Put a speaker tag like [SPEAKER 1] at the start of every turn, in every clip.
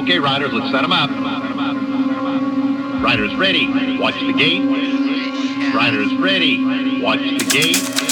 [SPEAKER 1] Okay, riders, let's set them up. Riders ready. Watch the gate. Riders ready. Watch the gate.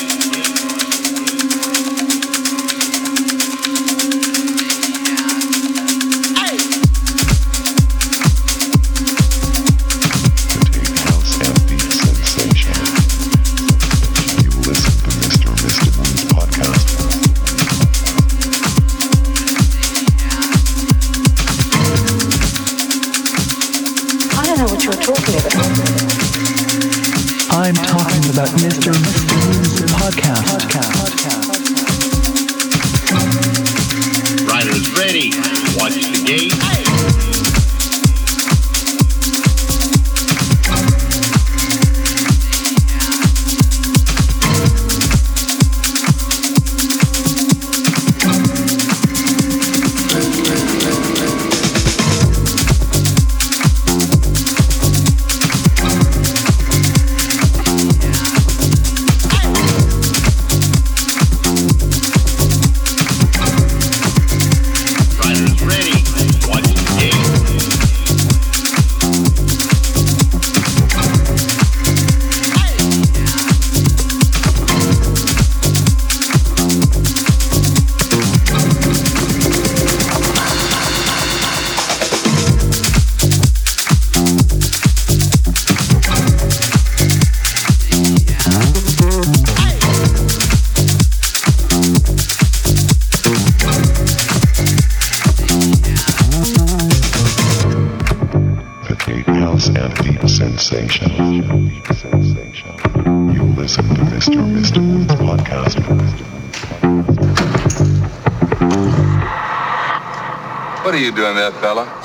[SPEAKER 2] fella.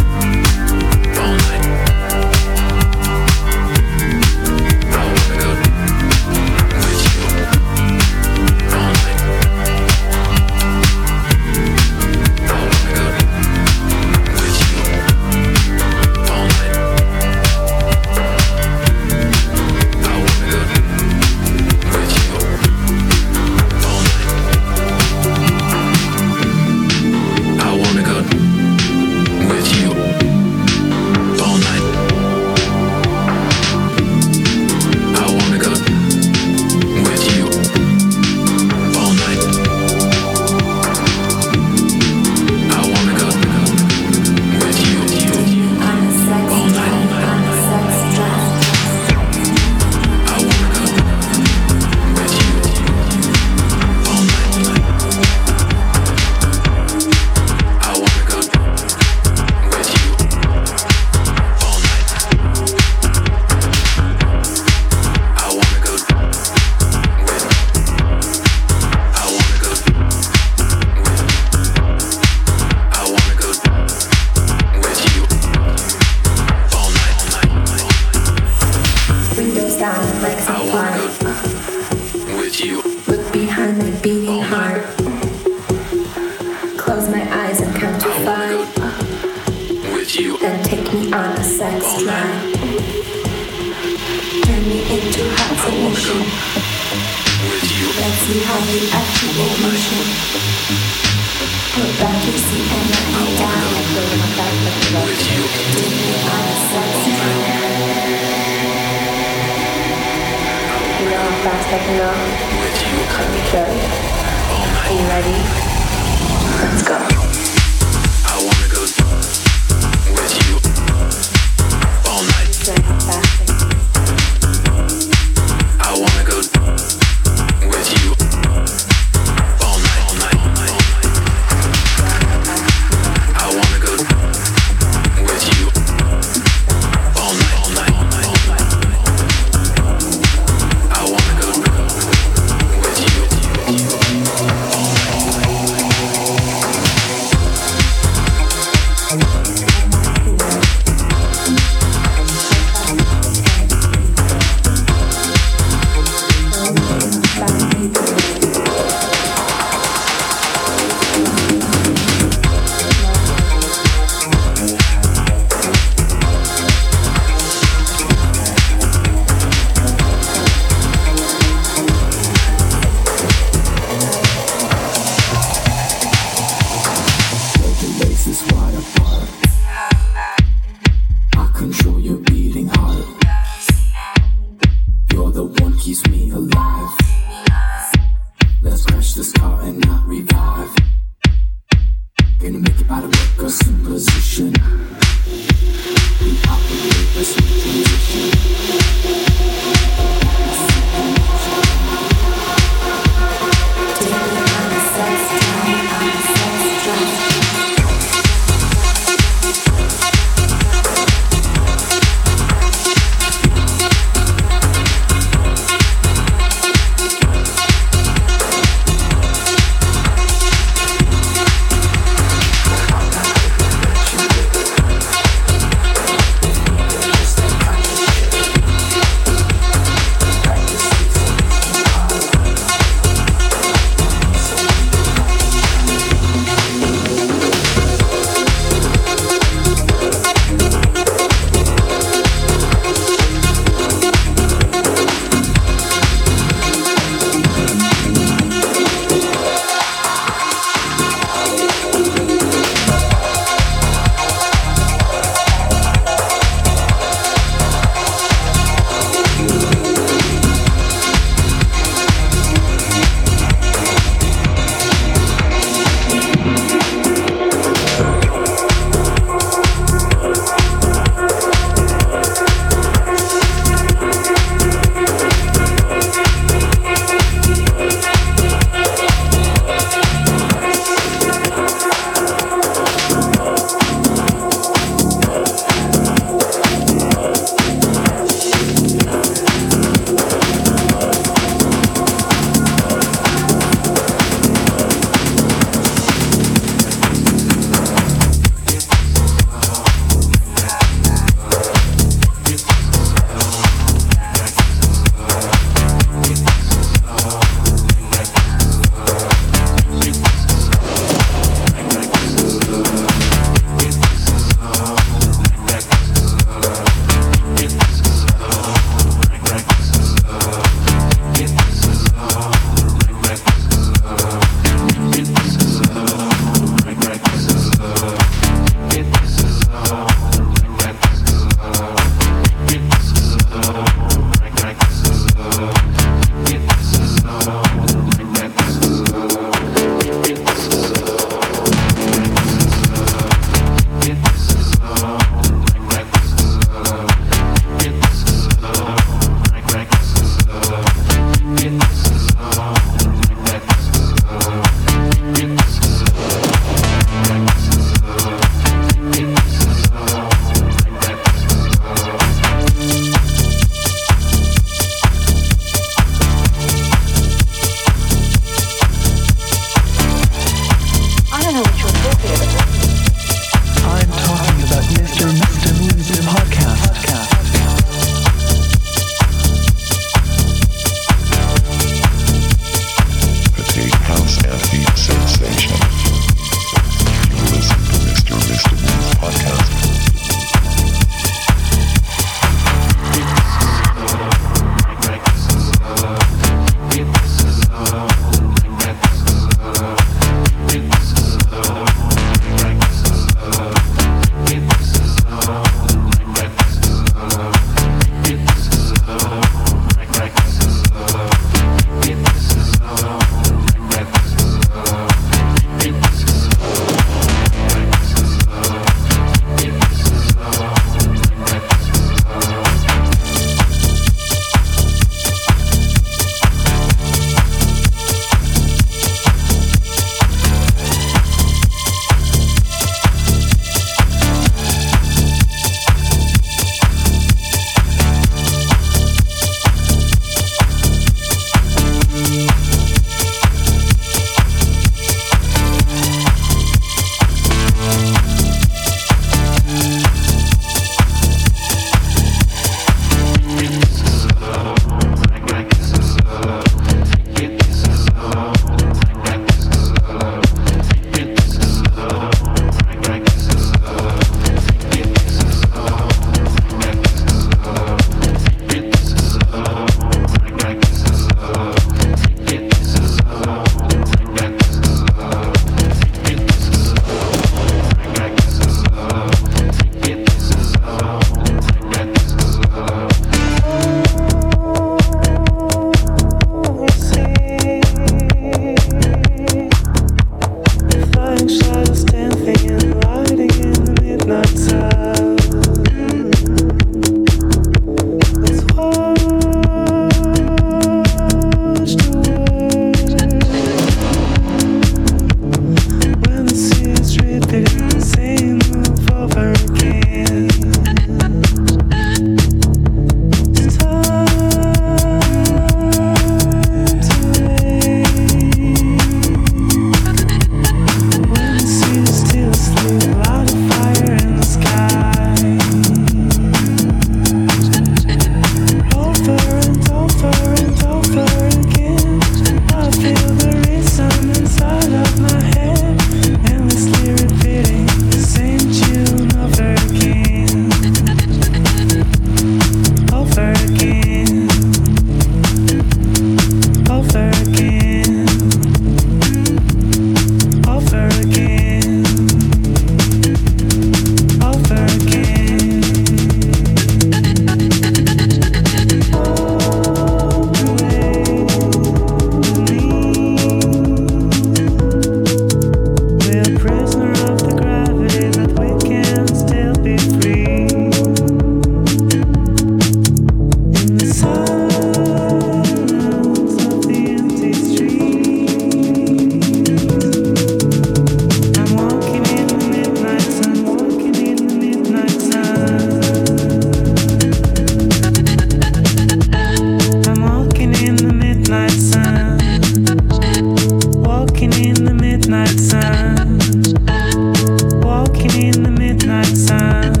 [SPEAKER 3] time.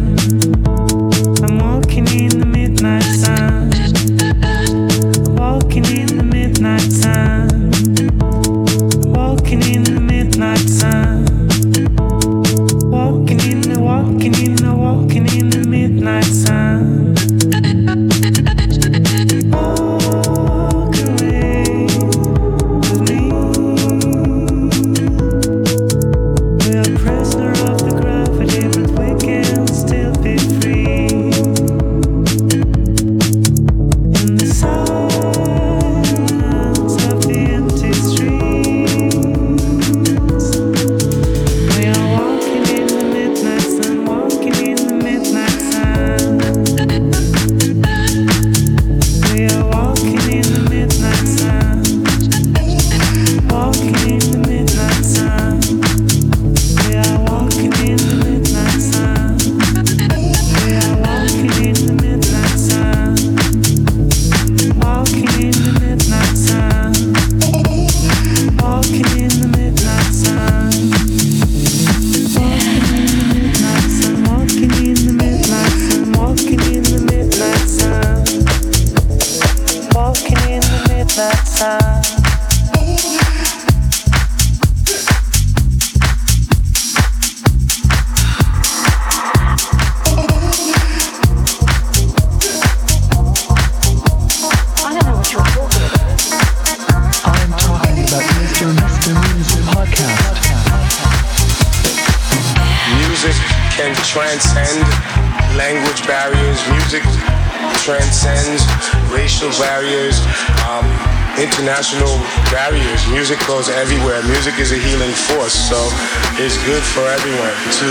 [SPEAKER 3] good for everyone to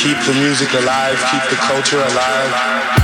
[SPEAKER 3] keep the music alive, keep the culture alive.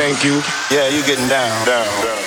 [SPEAKER 4] Thank you. Yeah, you getting down, down, down.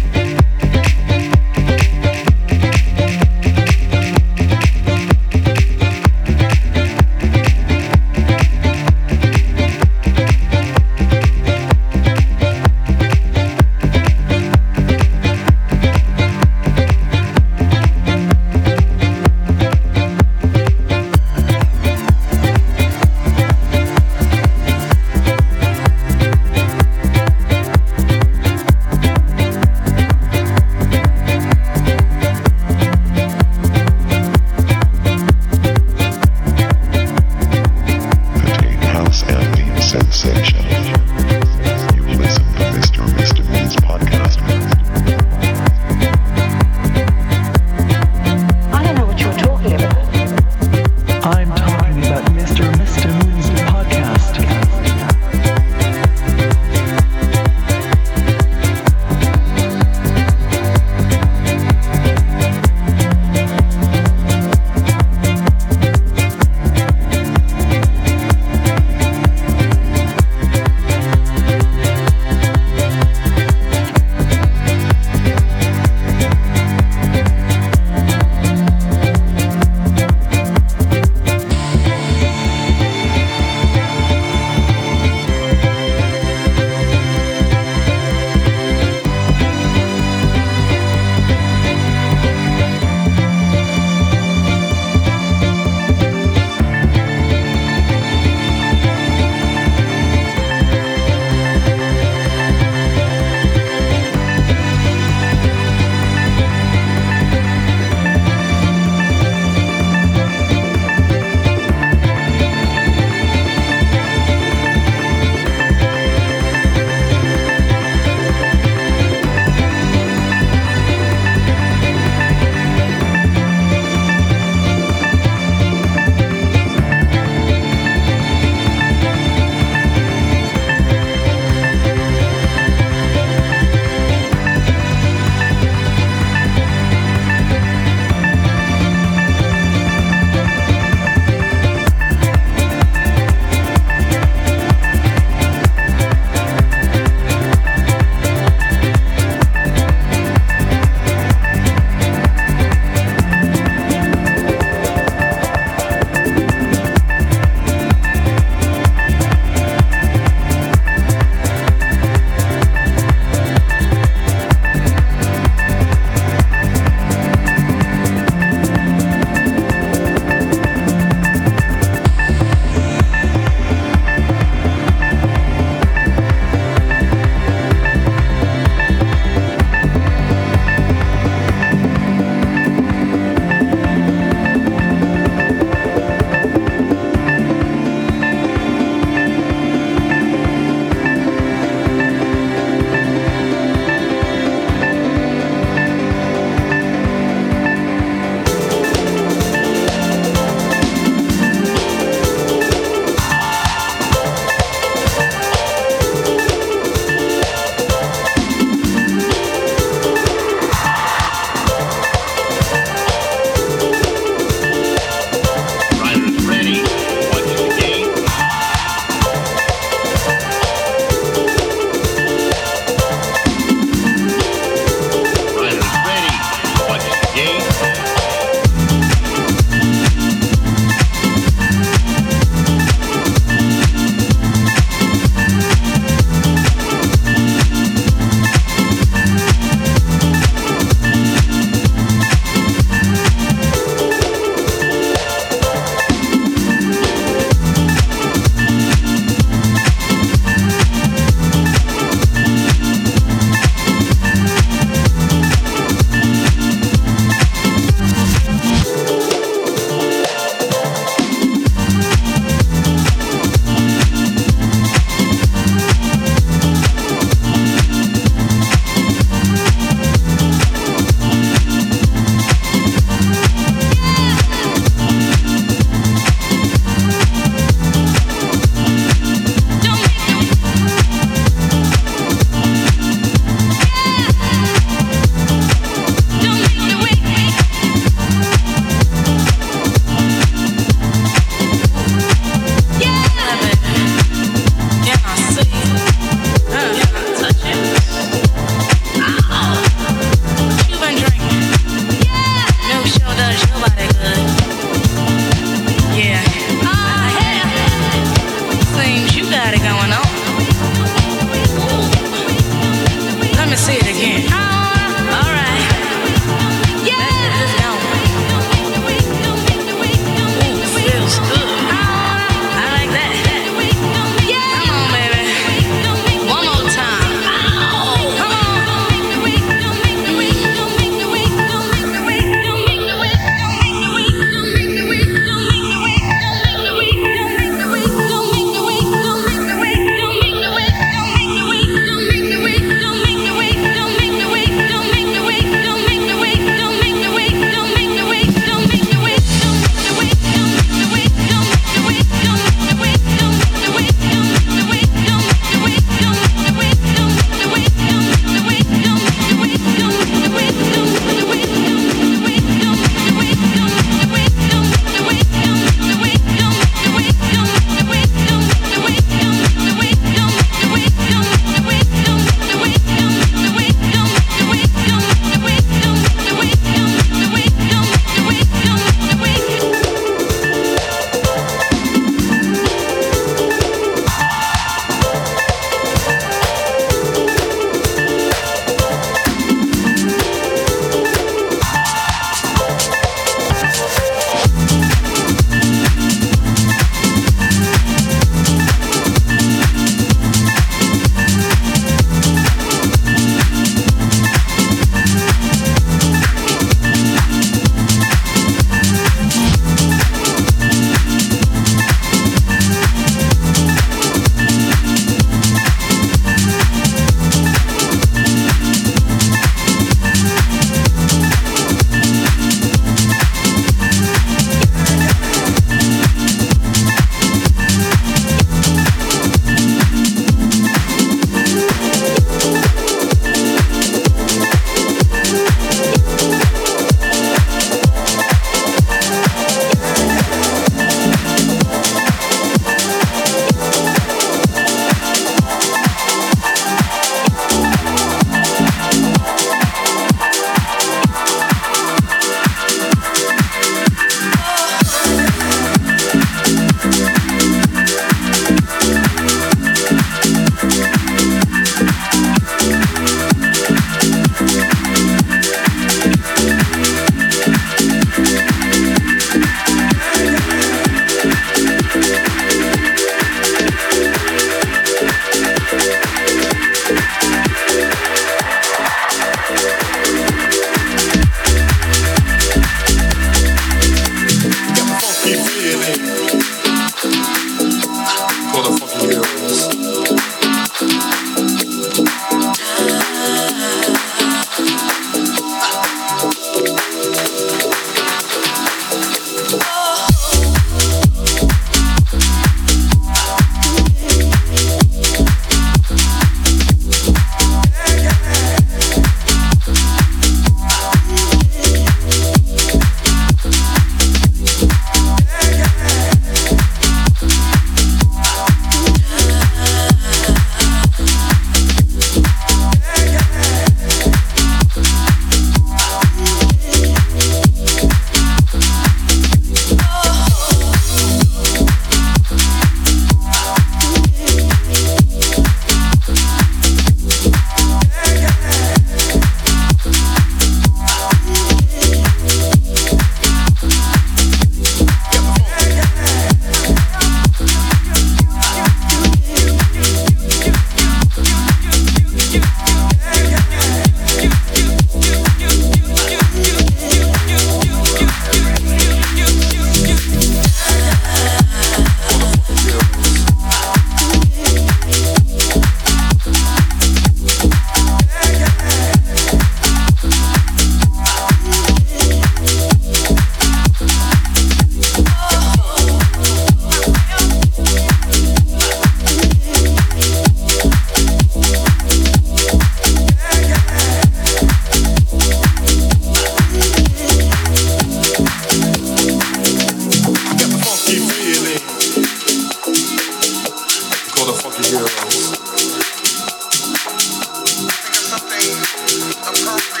[SPEAKER 5] Get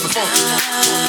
[SPEAKER 5] the phone.